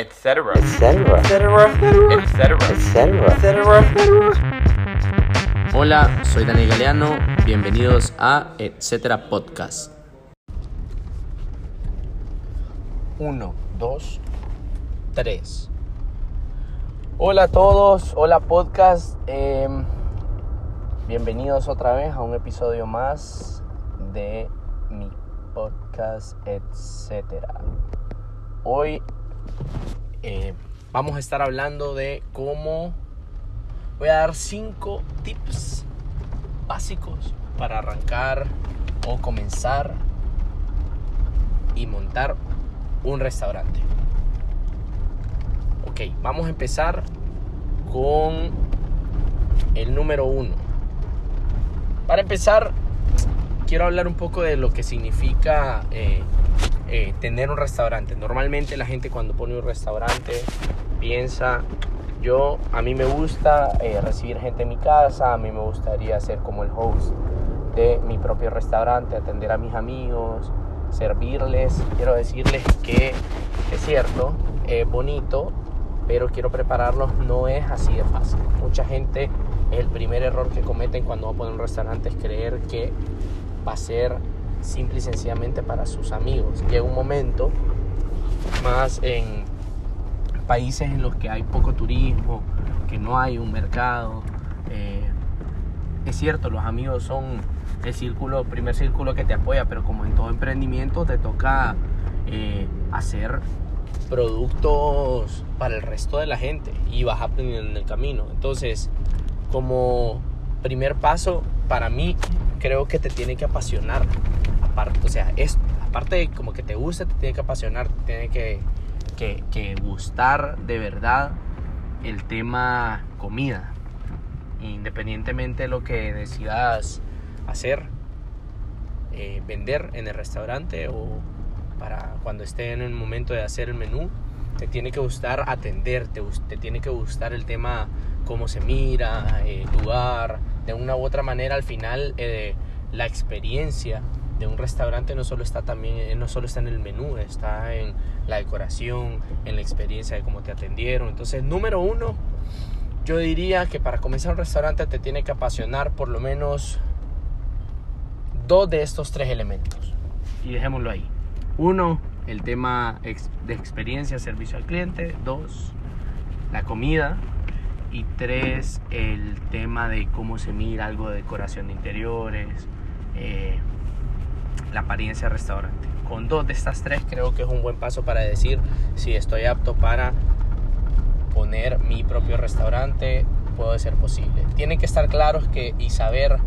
etc. etcétera, etc. etcétera. Hola, soy Daniel Galeano, bienvenidos a Etcétera Podcast. 1, 2, 3. Hola a todos, hola podcast, em, bienvenidos otra vez a un episodio más de mi podcast Etcétera. Hoy eh, vamos a estar hablando de cómo voy a dar 5 tips básicos para arrancar o comenzar y montar un restaurante. Ok, vamos a empezar con el número uno. Para empezar, quiero hablar un poco de lo que significa eh, eh, tener un restaurante. Normalmente la gente cuando pone un restaurante piensa, yo, a mí me gusta eh, recibir gente en mi casa, a mí me gustaría ser como el host de mi propio restaurante, atender a mis amigos, servirles. Quiero decirles que es cierto, es bonito, pero quiero prepararlos, no es así de fácil. Mucha gente, el primer error que cometen cuando va a poner un restaurante es creer que va a ser simple y sencillamente para sus amigos. Llega un momento, más en países en los que hay poco turismo, que no hay un mercado. eh, es cierto, los amigos son el círculo, primer círculo que te apoya, pero como en todo emprendimiento te toca eh, hacer productos para el resto de la gente y vas aprendiendo en el camino. Entonces, como primer paso, para mí creo que te tiene que apasionar. Aparte, o sea, es, aparte de como que te guste, te tiene que apasionar, te tiene que, que, gustar de verdad el tema comida. Independientemente de lo que decidas hacer, eh, vender en el restaurante o para cuando esté en el momento de hacer el menú, te tiene que gustar atender, te, te tiene que gustar el tema cómo se mira, el lugar, de una u otra manera al final eh, la experiencia de un restaurante no solo está también eh, no solo está en el menú, está en la decoración, en la experiencia de cómo te atendieron. Entonces, número uno, yo diría que para comenzar un restaurante te tiene que apasionar por lo menos dos de estos tres elementos. Y dejémoslo ahí. Uno, el tema de experiencia, servicio al cliente. Dos, la comida. Y tres, el tema de cómo se mira algo de decoración de interiores, eh, la apariencia restaurante. Con dos de estas tres creo que es un buen paso para decir si estoy apto para poner mi propio restaurante, puede ser posible. Tienen que estar claros que y saber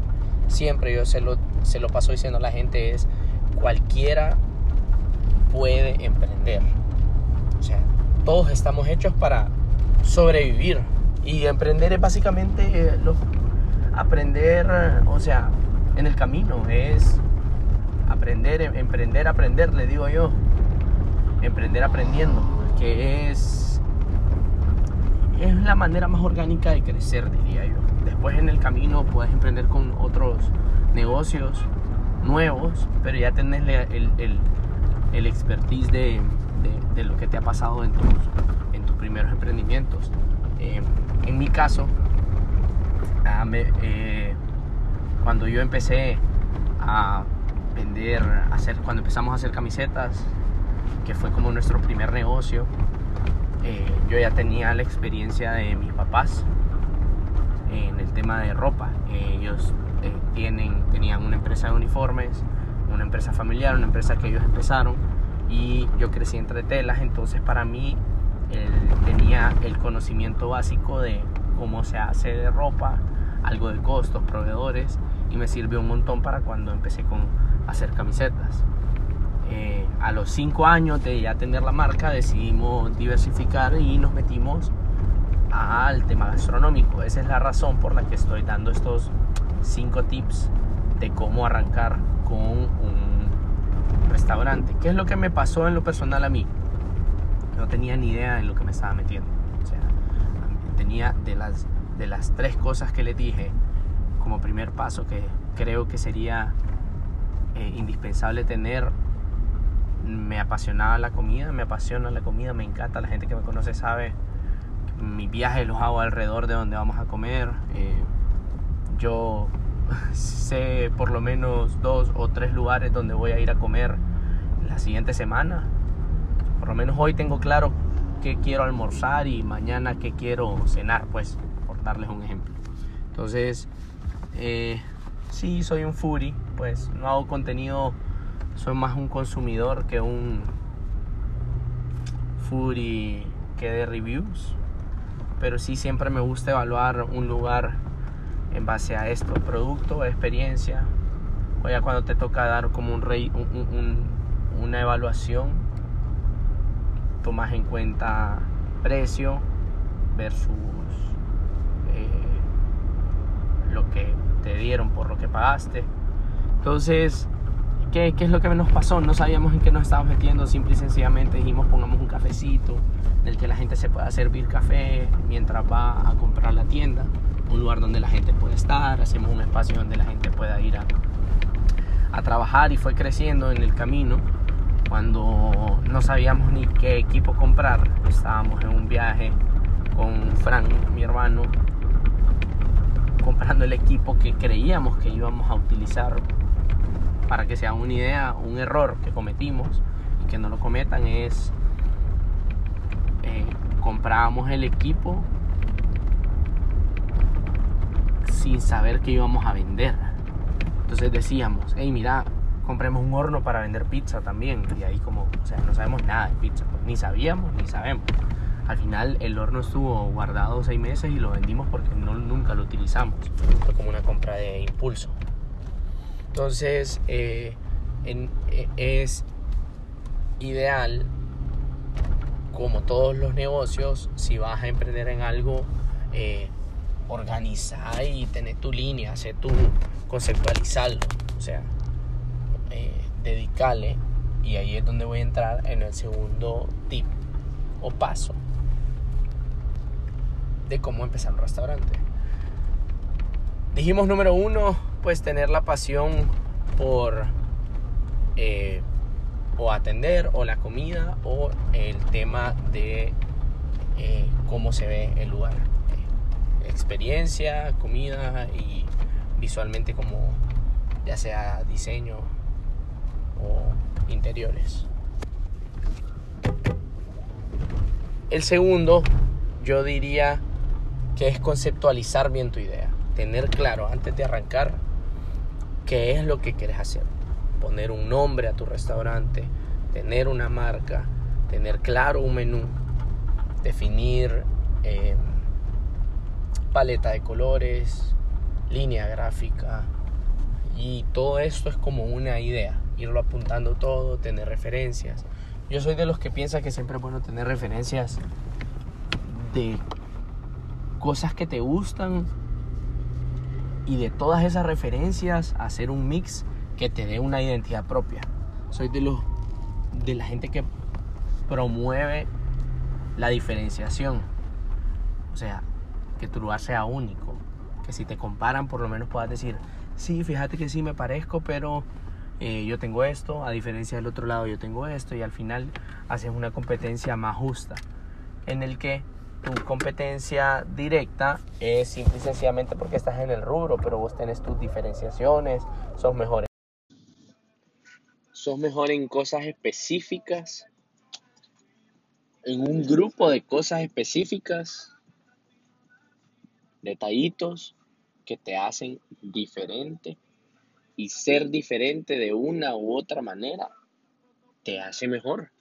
siempre, yo se lo, se lo paso diciendo a la gente, es cualquiera puede emprender. O sea, todos estamos hechos para sobrevivir. Y emprender es básicamente eh, lo- aprender, o sea, en el camino, es aprender, em- emprender, aprender, le digo yo. Emprender aprendiendo, que es, es la manera más orgánica de crecer, diría yo. Después en el camino puedes emprender con otros negocios nuevos, pero ya tenés el, el, el expertise de, de- lo que te ha pasado en tus, en tus primeros emprendimientos. Eh, en mi caso, ah, eh, cuando yo empecé a vender, hacer, cuando empezamos a hacer camisetas, que fue como nuestro primer negocio, eh, yo ya tenía la experiencia de mis papás en el tema de ropa. Ellos eh, tienen, tenían una empresa de uniformes, una empresa familiar, una empresa que ellos empezaron y yo crecí entre telas, entonces para mí el- tenía el conocimiento básico de cómo se hace de ropa, algo de costos, proveedores y me sirvió un montón para cuando empecé con hacer camisetas. Eh, a los 5 años de ya tener la marca decidimos diversificar y nos metimos al tema gastronómico. Esa es la razón por la que estoy dando estos 5 tips de cómo arrancar con un restaurante. ¿Qué es lo que me pasó en lo personal a mí? No tenía ni idea en lo que me estaba metiendo. Tenía de las, de las tres cosas que les dije como primer paso que creo que sería eh, indispensable tener me apasionaba la comida, me apasiona la comida, me encanta. La gente que me conoce sabe que mis viajes los hago alrededor de donde vamos a comer. Eh, yo sé por lo menos dos o tres lugares donde voy a ir a comer la siguiente semana. Por lo menos hoy tengo claro qué quiero almorzar y mañana qué quiero cenar, pues, por darles un ejemplo. Entonces, eh, sí, soy un foodie, pues no hago contenido, soy más un consumidor que un foodie que de reviews. Pero sí siempre me gusta evaluar un lugar en base a esto, producto, experiencia. O ya cuando te toca dar como un, rey, una evaluación, tomas en cuenta precio versus eh, lo que te dieron por lo que pagaste. Entonces, ¿qué, ¿qué, es lo que nos pasó? No sabíamos en qué nos estábamos metiendo, simple y sencillamente dijimos pongamos un cafecito en el que la gente se pueda servir café mientras va a comprar la tienda un lugar donde la gente puede estar, hacemos un espacio donde la gente pueda ir a, a trabajar y fue creciendo en el camino. Cuando no sabíamos ni qué equipo comprar, estábamos en un viaje con Frank, mi hermano, comprando el equipo que creíamos que íbamos a utilizar. Para que sea una idea, un error que cometimos y que no lo cometan es eh, comprábamos el equipo sin saber que íbamos a vender. Entonces decíamos, hey, mira, compremos un horno para vender pizza también. Y ahí como, o sea, no sabemos nada de pizza, pues, ni sabíamos ni sabemos. Al final el horno estuvo guardado seis meses y lo vendimos porque no, nunca lo utilizamos. Fue como una compra de impulso. Entonces eh, e, es ideal, como todos los negocios, si vas a emprender en algo, eh, organizar y tener tu línea, hacer tu conceptualizarlo, o sea, eh, dedicarle y ahí es donde voy a entrar en el segundo tip o paso de cómo empezar un restaurante. Dijimos número uno, pues tener la pasión por eh, o atender o la comida o el tema de eh, cómo se ve el lugar experiencia, comida y visualmente como ya sea diseño o interiores. El segundo, yo diría que es conceptualizar bien tu idea, tener claro antes de arrancar qué es lo que quieres hacer, poner un nombre a tu restaurante, tener una marca, tener claro un menú, definir eh, paleta de colores, línea gráfica. Y todo esto es como una idea, irlo apuntando todo, tener referencias. Yo soy de los que piensa que siempre es bueno tener referencias de cosas que te gustan y de todas esas referencias hacer un mix que te dé una identidad propia. Soy de los de la gente que promueve la diferenciación. O sea, que tu lugar sea único. Que si te comparan, por lo menos puedas decir, sí, fíjate que sí me parezco, pero eh, yo tengo esto, a diferencia del otro lado yo tengo esto, y al final haces una competencia más justa, en el que tu competencia directa es simple y sencillamente porque estás en el rubro, pero vos tenés tus diferenciaciones, sos mejor. Sos mejor en cosas específicas, en un grupo de cosas específicas detallitos que te hacen diferente y ser diferente de una u otra manera te hace mejor.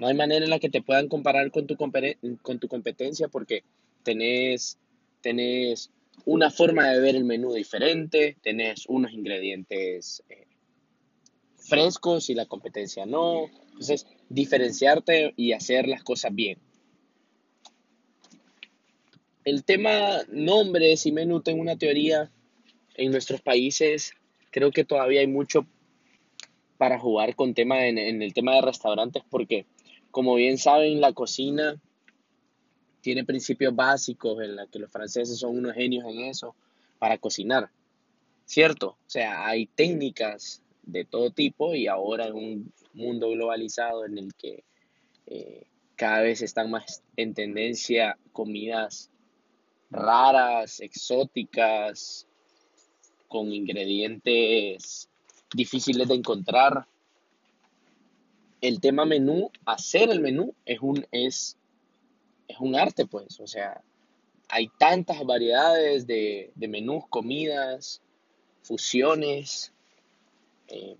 No hay manera en la que te puedan comparar con tu, con tu competencia porque tenés, tenés una forma de ver el menú diferente, tenés unos ingredientes eh, frescos y la competencia no. Entonces, diferenciarte y hacer las cosas bien. El tema nombres y menú, tengo una teoría. En nuestros países creo que todavía hay mucho para jugar con tema en, el tema de restaurantes porque como bien saben la cocina tiene principios básicos en la que los franceses son unos genios en eso para cocinar cierto o sea hay técnicas de todo tipo y ahora en un mundo globalizado en el que eh, cada vez están más en tendencia comidas raras, exóticas, con ingredientes difíciles de encontrar. El tema menú, hacer el menú es un, es, es un arte, pues. O sea, hay tantas variedades de, de menús, comidas, fusiones, eh,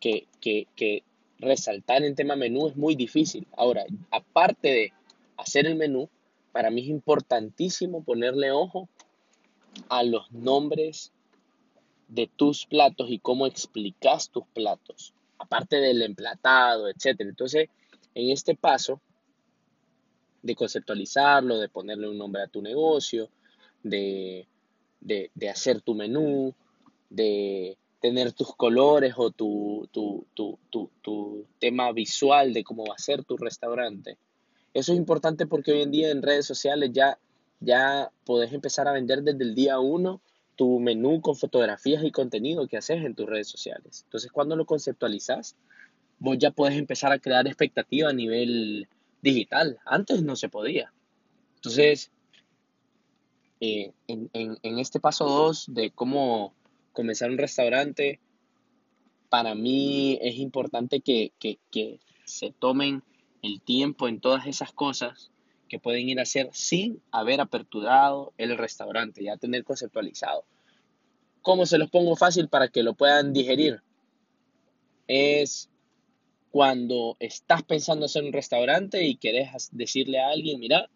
que, que, resaltar en tema menú es muy difícil. Ahora, aparte de hacer el menú, para mí es importantísimo ponerle ojo a los nombres de tus platos y cómo explicas tus platos, aparte del emplatado, etc. Entonces, en este paso de conceptualizarlo, de ponerle un nombre a tu negocio, de, de hacer tu menú, de tener tus colores o tu, tu, tu, tu, tema visual de cómo va a ser tu restaurante. Eso es importante porque hoy en día en redes sociales ya, ya podés empezar a vender desde el día uno tu menú con fotografías y contenido que haces en tus redes sociales. Entonces, cuando lo conceptualizas, vos ya puedes empezar a crear expectativa a nivel digital. Antes no se podía. Entonces, eh, en, este paso 2 de cómo comenzar un restaurante, para mí es importante que, se tomen el tiempo en todas esas cosas que pueden ir a hacer sin haber aperturado el restaurante, ya tener conceptualizado. ¿Cómo se los pongo fácil para que lo puedan digerir? Es cuando estás pensando hacer un restaurante y querés decirle a alguien, mira,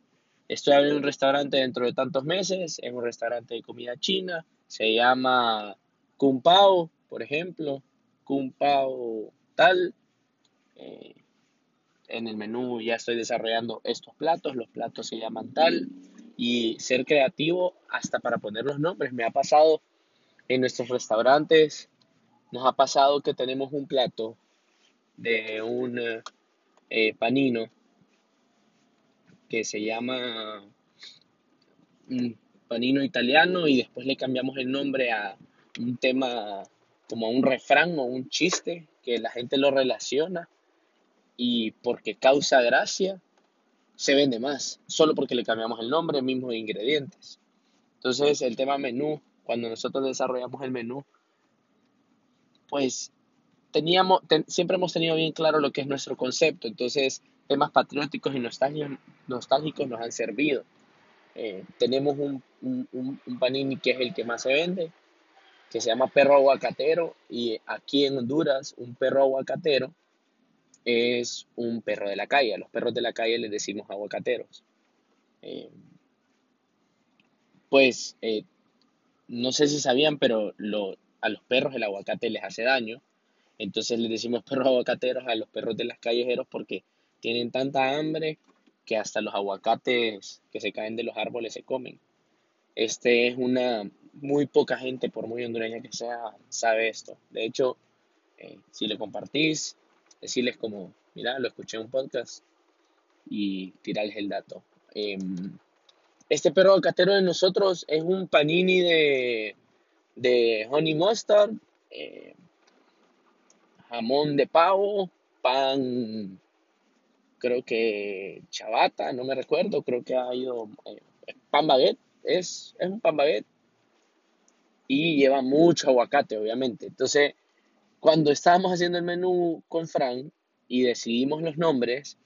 estoy abriendo un restaurante dentro de tantos meses, es un restaurante de comida china, se llama Kung Pao, por ejemplo, Kung Pao tal. Eh, en el menú ya estoy desarrollando estos platos, los platos se llaman tal. Y ser creativo hasta para poner los nombres. Me ha pasado en nuestros restaurantes, nos ha pasado que tenemos un plato de un eh, panino que se llama un panino italiano y después le cambiamos el nombre a un tema como un refrán o un chiste que la gente lo relaciona y porque causa gracia se vende más, solo porque le cambiamos el nombre, mismos ingredientes. Entonces el tema menú, cuando nosotros desarrollamos el menú, pues teníamos, siempre hemos tenido bien claro lo que es nuestro concepto, entonces temas patrióticos y nostálgicos nos han servido. Eh, tenemos un, un, un panini que es el que más se vende, que se llama perro aguacatero y aquí en Honduras un perro aguacatero es un perro de la calle. A los perros de la calle les decimos aguacateros. Eh, pues eh, no sé si sabían, pero a los perros el aguacate les hace daño. Entonces les decimos perros aguacateros a los perros de las callejeros porque tienen tanta hambre que hasta los aguacates que se caen de los árboles se comen. Este es una, muy poca gente, por muy hondureña que sea, sabe esto. De hecho, eh, si le compartís, decirles como, mira, lo escuché en un podcast y tirarles el dato. Em, este perro alcatero de nosotros es un panini de, de honey mustard, eh, jamón de pavo, pan, creo que chabata, no me recuerdo, creo que ha ido eh, pan baguette, es, es un pan baguette y lleva mucho aguacate, obviamente. Entonces, cuando estábamos haciendo el menú con Frank y decidimos los nombres,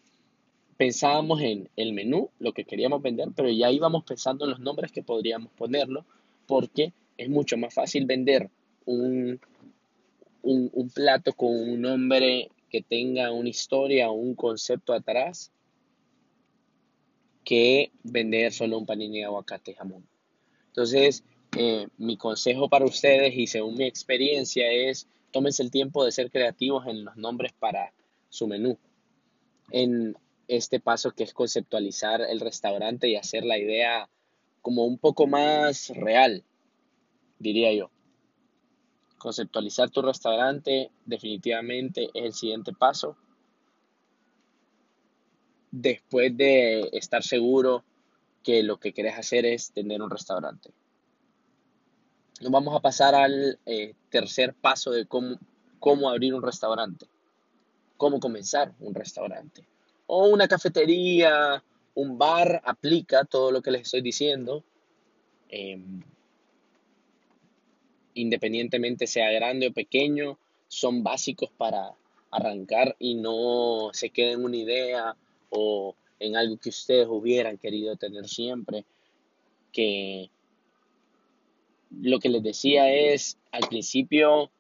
pensábamos en el menú, lo que queríamos vender, pero ya íbamos pensando en los nombres que podríamos ponerlo, porque es mucho más fácil vender un, un, un plato con un nombre que tenga una historia o un concepto atrás que vender solo un panini de aguacate jamón. Entonces, eh, mi consejo para ustedes y según mi experiencia es tómense el tiempo de ser creativos en los nombres para su menú. En este paso que es conceptualizar el restaurante y hacer la idea como un poco más real, diría yo. Conceptualizar tu restaurante definitivamente es el siguiente paso. Después de estar seguro que lo que querés hacer es tener un restaurante. Nos vamos a pasar al eh, tercer paso de cómo, cómo abrir un restaurante, cómo comenzar un restaurante. O una cafetería, un bar, aplica todo lo que les estoy diciendo. Em, independientemente sea grande o pequeño, son básicos para arrancar y no se queden en una idea o en algo que ustedes hubieran querido tener siempre, que lo que les decía es, al principio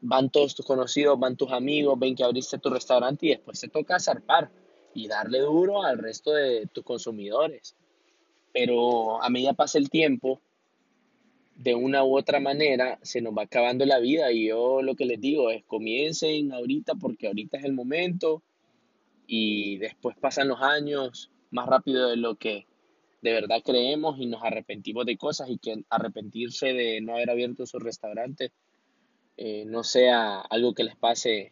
van todos tus conocidos, van tus amigos, ven que abriste tu restaurante y después te toca zarpar y darle duro al resto de tus consumidores. Pero a medida pasa el tiempo, de una u otra manera se nos va acabando la vida y yo lo que les digo es comiencen ahorita porque ahorita es el momento y después pasan los años más rápido de lo que de verdad creemos y nos arrepentimos de cosas y que arrepentirse de no haber abierto su restaurante eh, no sea algo que les pase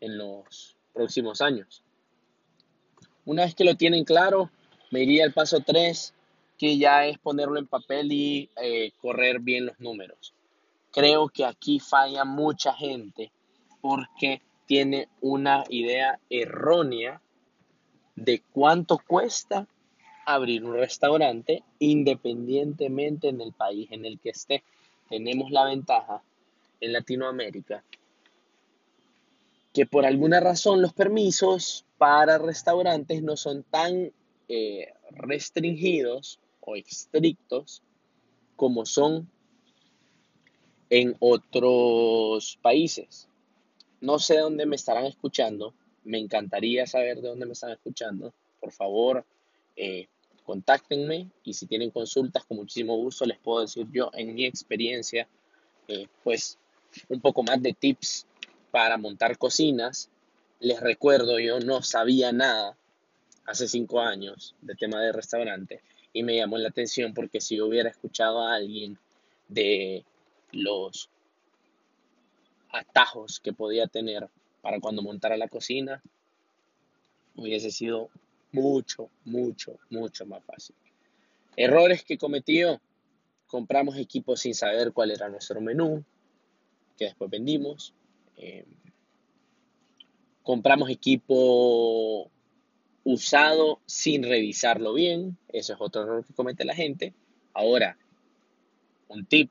en los próximos años. Una vez que lo tienen claro, me iría al paso 3, que ya es ponerlo en papel y eh, correr bien los números. Creo que aquí falla mucha gente porque tiene una idea errónea de cuánto cuesta abrir un restaurante independientemente en el país en el que esté. Tenemos la ventaja en Latinoamérica que por alguna razón los permisos para restaurantes no son tan eh, restringidos o estrictos como son en otros países. No sé dónde me estarán escuchando, me encantaría saber de dónde me están escuchando. Por favor, eh, contáctenme y si tienen consultas, con muchísimo gusto les puedo decir yo en mi experiencia, eh, pues un poco más de tips para montar cocinas. Les recuerdo, yo no sabía nada hace cinco años de tema de restaurante y me llamó la atención porque si hubiera escuchado a alguien de los atajos que podía tener para cuando montara la cocina, hubiese sido mucho, mucho, mucho más fácil. Errores que cometió. Compramos equipos sin saber cuál era nuestro menú, que después vendimos. Eh, compramos equipo usado sin revisarlo bien. Eso es otro error que comete la gente. Ahora, un tip.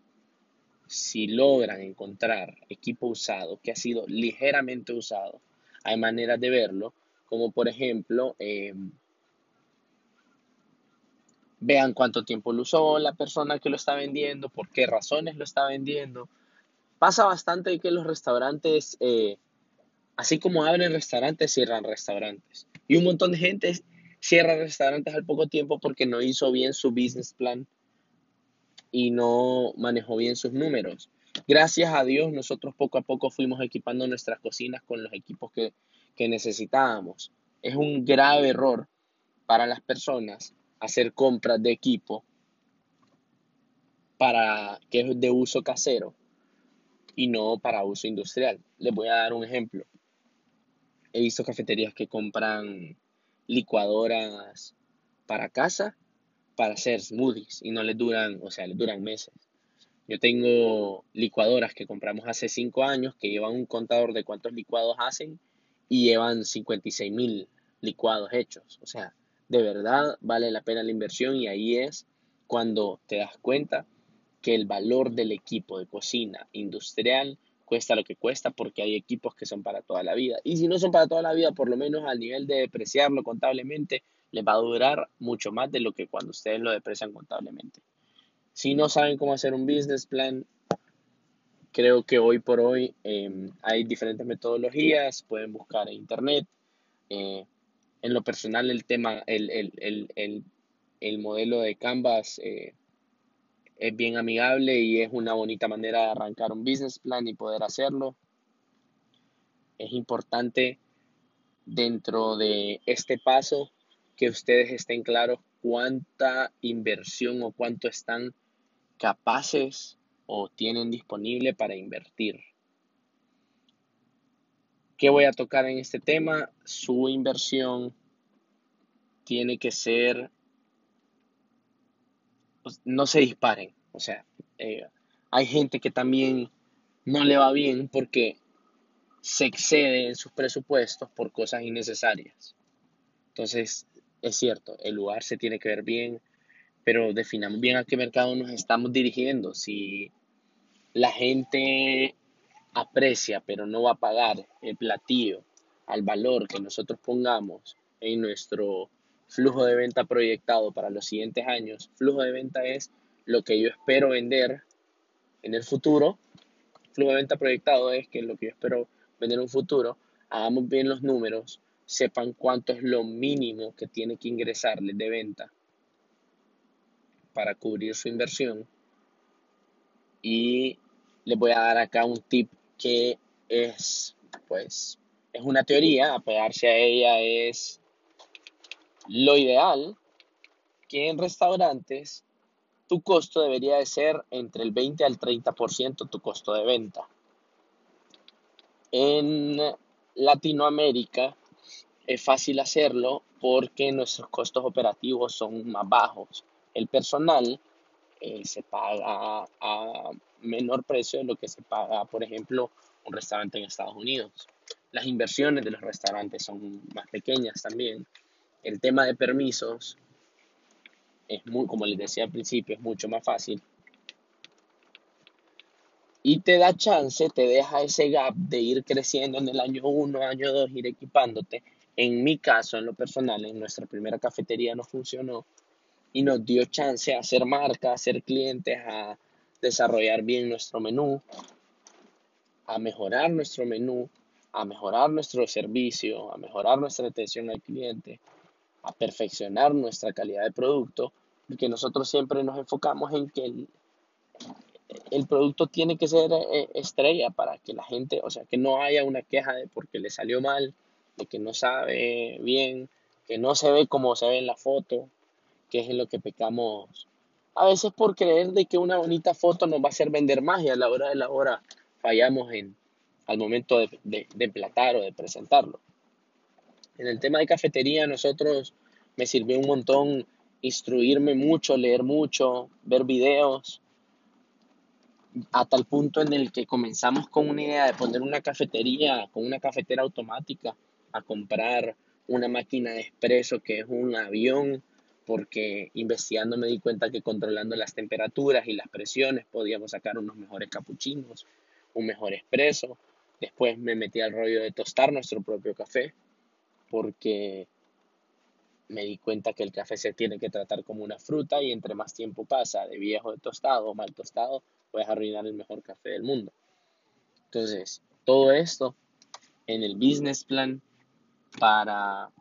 Si logran encontrar equipo usado que ha sido ligeramente usado, hay maneras de verlo como por ejemplo, eh, vean cuánto tiempo lo usó la persona que lo está vendiendo, por qué razones lo está vendiendo. Pasa bastante que los restaurantes, eh, así como abren restaurantes, cierran restaurantes. Y un montón de gente cierra restaurantes al poco tiempo porque no hizo bien su business plan y no manejó bien sus números. Gracias a Dios, nosotros poco a poco fuimos equipando nuestras cocinas con los equipos que que necesitábamos. Es un grave error para las personas hacer compras de equipo para que es de uso casero y no para uso industrial. Les voy a dar un ejemplo. He visto cafeterías que compran licuadoras para casa para hacer smoothies y no les duran, o sea, les duran meses. Yo tengo licuadoras que compramos hace cinco años que llevan un contador de cuántos licuados hacen y llevan 56 mil licuados hechos. O sea, de verdad vale la pena la inversión y ahí es cuando te das cuenta que el valor del equipo de cocina industrial cuesta lo que cuesta porque hay equipos que son para toda la vida. Y si no son para toda la vida, por lo menos al nivel de depreciarlo contablemente, les va a durar mucho más de lo que cuando ustedes lo deprecian contablemente. Si no saben cómo hacer un business plan, Creo que hoy por hoy em, hay diferentes metodologías, pueden buscar en internet. Eh, en lo personal, el tema, el, modelo de Canvas eh, es bien amigable y es una bonita manera de arrancar un business plan y poder hacerlo. Es importante dentro de este paso que ustedes estén claros cuánta inversión o cuánto están capaces o tienen disponible para invertir. ¿Qué voy a tocar en este tema? Su inversión tiene que ser, pues, no se disparen, o sea, Eh, hay gente que también no le va bien porque se excede en sus presupuestos por cosas innecesarias. Entonces, es cierto, el lugar se tiene que ver bien, pero definamos bien a qué mercado nos estamos dirigiendo. Si la gente aprecia, pero no va a pagar el platillo al valor que nosotros pongamos en nuestro flujo de venta proyectado para los siguientes años. Flujo de venta es lo que yo espero vender en el futuro. Flujo de venta proyectado es que lo que yo espero vender en un futuro. Hagamos bien los números, sepan cuánto es lo mínimo que tiene que ingresarles de venta para cubrir su inversión. Y les voy a dar acá un tip que es, pues, es una teoría, apegarse a ella es lo ideal, que en restaurantes tu costo debería de ser entre el 20 al 30% tu costo de venta. En Latinoamérica es fácil hacerlo porque nuestros costos operativos son más bajos. El personal eh, se paga a menor precio de lo que se paga, por ejemplo, un restaurante en Estados Unidos. Las inversiones de los restaurantes son más pequeñas también. El tema de permisos es muy, como les decía al principio, es mucho más fácil. Y te da chance, te deja ese gap de ir creciendo en el año 1, año 2, ir equipándote. En mi caso, en lo personal, en nuestra primera cafetería no funcionó y nos dio chance a hacer marca, a ser clientes, a desarrollar bien nuestro menú, a mejorar nuestro menú, a mejorar nuestro servicio, a mejorar nuestra atención al cliente, a perfeccionar nuestra calidad de producto, porque nosotros siempre nos enfocamos en que el, el producto tiene que ser eh, estrella para que la gente, o sea, que no haya una queja de porque le salió mal, de que no sabe bien, que no se ve como se ve en la foto, que es en lo que pecamos a veces por creer de que una bonita foto nos va a hacer vender más y a la hora de la hora fallamos en, al momento de, de, emplatar o de presentarlo. En el tema de cafetería, nosotros me sirvió un montón instruirme mucho, leer mucho, ver videos, a tal punto en el que comenzamos con una idea de poner una cafetería, con una cafetera automática, a comprar una máquina de expreso que es un avión porque investigando me di cuenta que controlando las temperaturas y las presiones podíamos sacar unos mejores capuchinos, un mejor espresso. Después me metí al rollo de tostar nuestro propio café, porque me di cuenta que el café se tiene que tratar como una fruta y entre más tiempo pasa de viejo de tostado o mal tostado, puedes arruinar el mejor café del mundo. Entonces, todo esto en el business plan para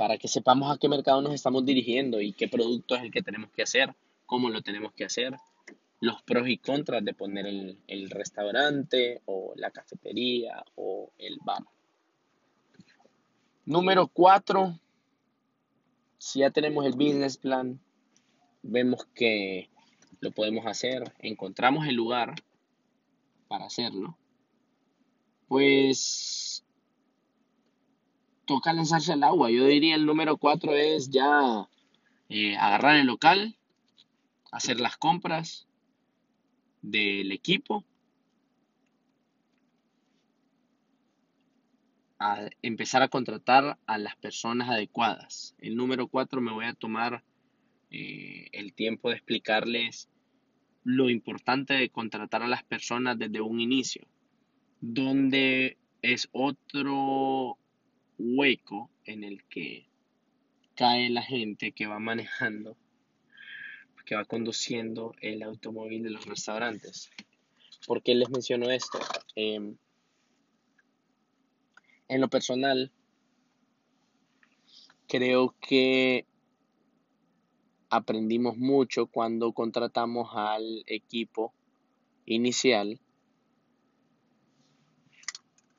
para que sepamos a qué mercado nos estamos dirigiendo y qué producto es el que tenemos que hacer, cómo lo tenemos que hacer, los pros y contras de poner el, restaurante o la cafetería o el bar. Número cuatro, si ya tenemos el business plan, vemos que lo podemos hacer, encontramos el lugar para hacerlo, pues toca lanzarse al agua. Yo diría el número cuatro es ya eh, agarrar el local, hacer las compras del equipo, empezar a contratar a las personas adecuadas. El número cuatro me voy a tomar eh, el tiempo de explicarles lo importante de contratar a las personas desde un inicio, donde es otro hueco en el que cae la gente que va manejando, que va conduciendo el automóvil de los restaurantes. ¿Por qué les menciono esto? Em, en lo personal, creo que aprendimos mucho cuando contratamos al equipo inicial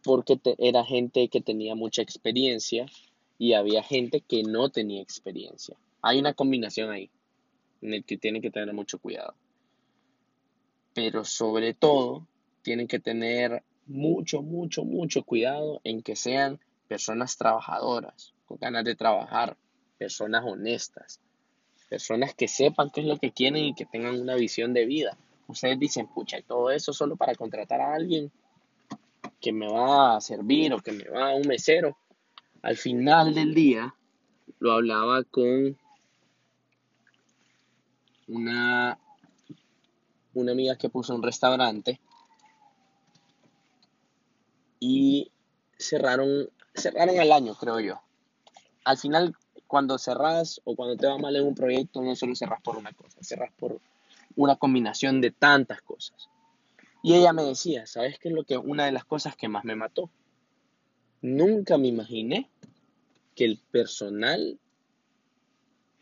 porque era gente que tenía mucha experiencia y había gente que no tenía experiencia. Hay una combinación ahí en el que tienen que tener mucho cuidado. Pero sobre todo, tienen que tener mucho, mucho, mucho cuidado en que sean personas trabajadoras, con ganas de trabajar, personas honestas, personas que sepan qué es lo que quieren y que tengan una visión de vida. Ustedes dicen, pucha, todo eso solo para contratar a alguien que me va a servir o que me va a un mesero. Al final del día, lo hablaba con una, una amiga que puso un restaurante y cerraron, cerraron el año, creo yo. Al final, cuando cerras o cuando te va mal en un proyecto, no solo cerras por una cosa, cerras por una combinación de tantas cosas. Y ella me decía, ¿sabes qué es lo que una de las cosas que más me mató? Nunca me imaginé que el personal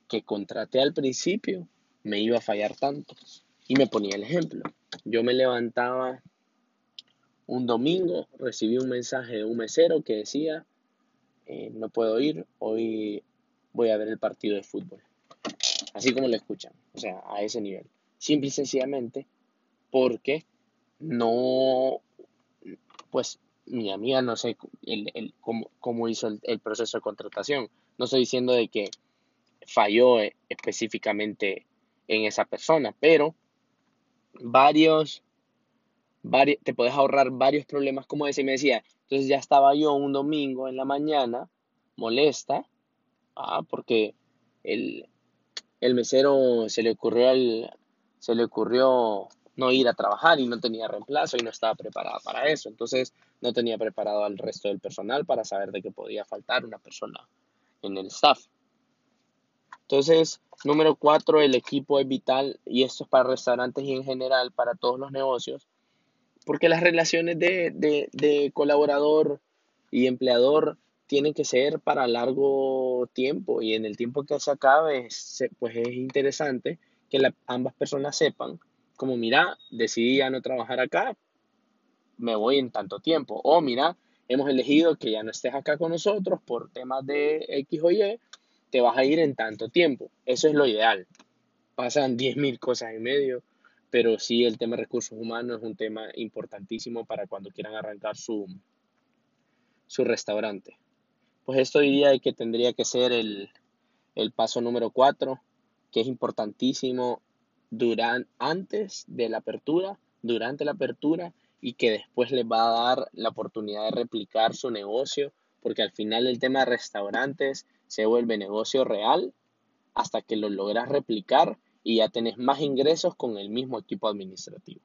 que contraté al principio me iba a fallar tanto. Y me ponía el ejemplo. Yo me levantaba un domingo, recibí un mensaje de un mesero que decía, eh, no puedo ir, hoy voy a ver el partido de fútbol. Así como lo escuchan, o sea, a ese nivel. Simple y sencillamente porque no, pues mi amiga no sé el, cómo, hizo el, proceso de contratación. No estoy diciendo de que falló eh, específicamente en esa persona, pero varios, varios te puedes ahorrar varios problemas, como ese me decía. Entonces ya estaba yo un domingo en la mañana molesta, ah, porque el, el mesero se le ocurrió al, se le ocurrió no ir a trabajar y no tenía reemplazo y no estaba preparada para eso. Entonces no tenía preparado al resto del personal para saber de que podía faltar una persona en el staff. Entonces, número cuatro, el equipo es vital y esto es para restaurantes y en general para todos los negocios, porque las relaciones de, de colaborador y empleador tienen que ser para largo tiempo y en el tiempo que se acabe, pues es interesante que ambas personas sepan como mira, decidí ya no trabajar acá, me voy en tanto tiempo. O mira, hemos elegido que ya no estés acá con nosotros por temas de X o Y, te vas a ir en tanto tiempo. Eso es lo ideal. Pasan 10.000 cosas en medio, pero sí el tema de recursos humanos es un tema importantísimo para cuando quieran arrancar su, su restaurante. Pues esto diría que tendría que ser el, el paso número 4, que es importantísimo durante, antes de la apertura, durante la apertura y que después les va a dar la oportunidad de replicar su negocio, porque al final el tema de restaurantes se vuelve negocio real hasta que lo logras replicar y ya tenés más ingresos con el mismo equipo administrativo.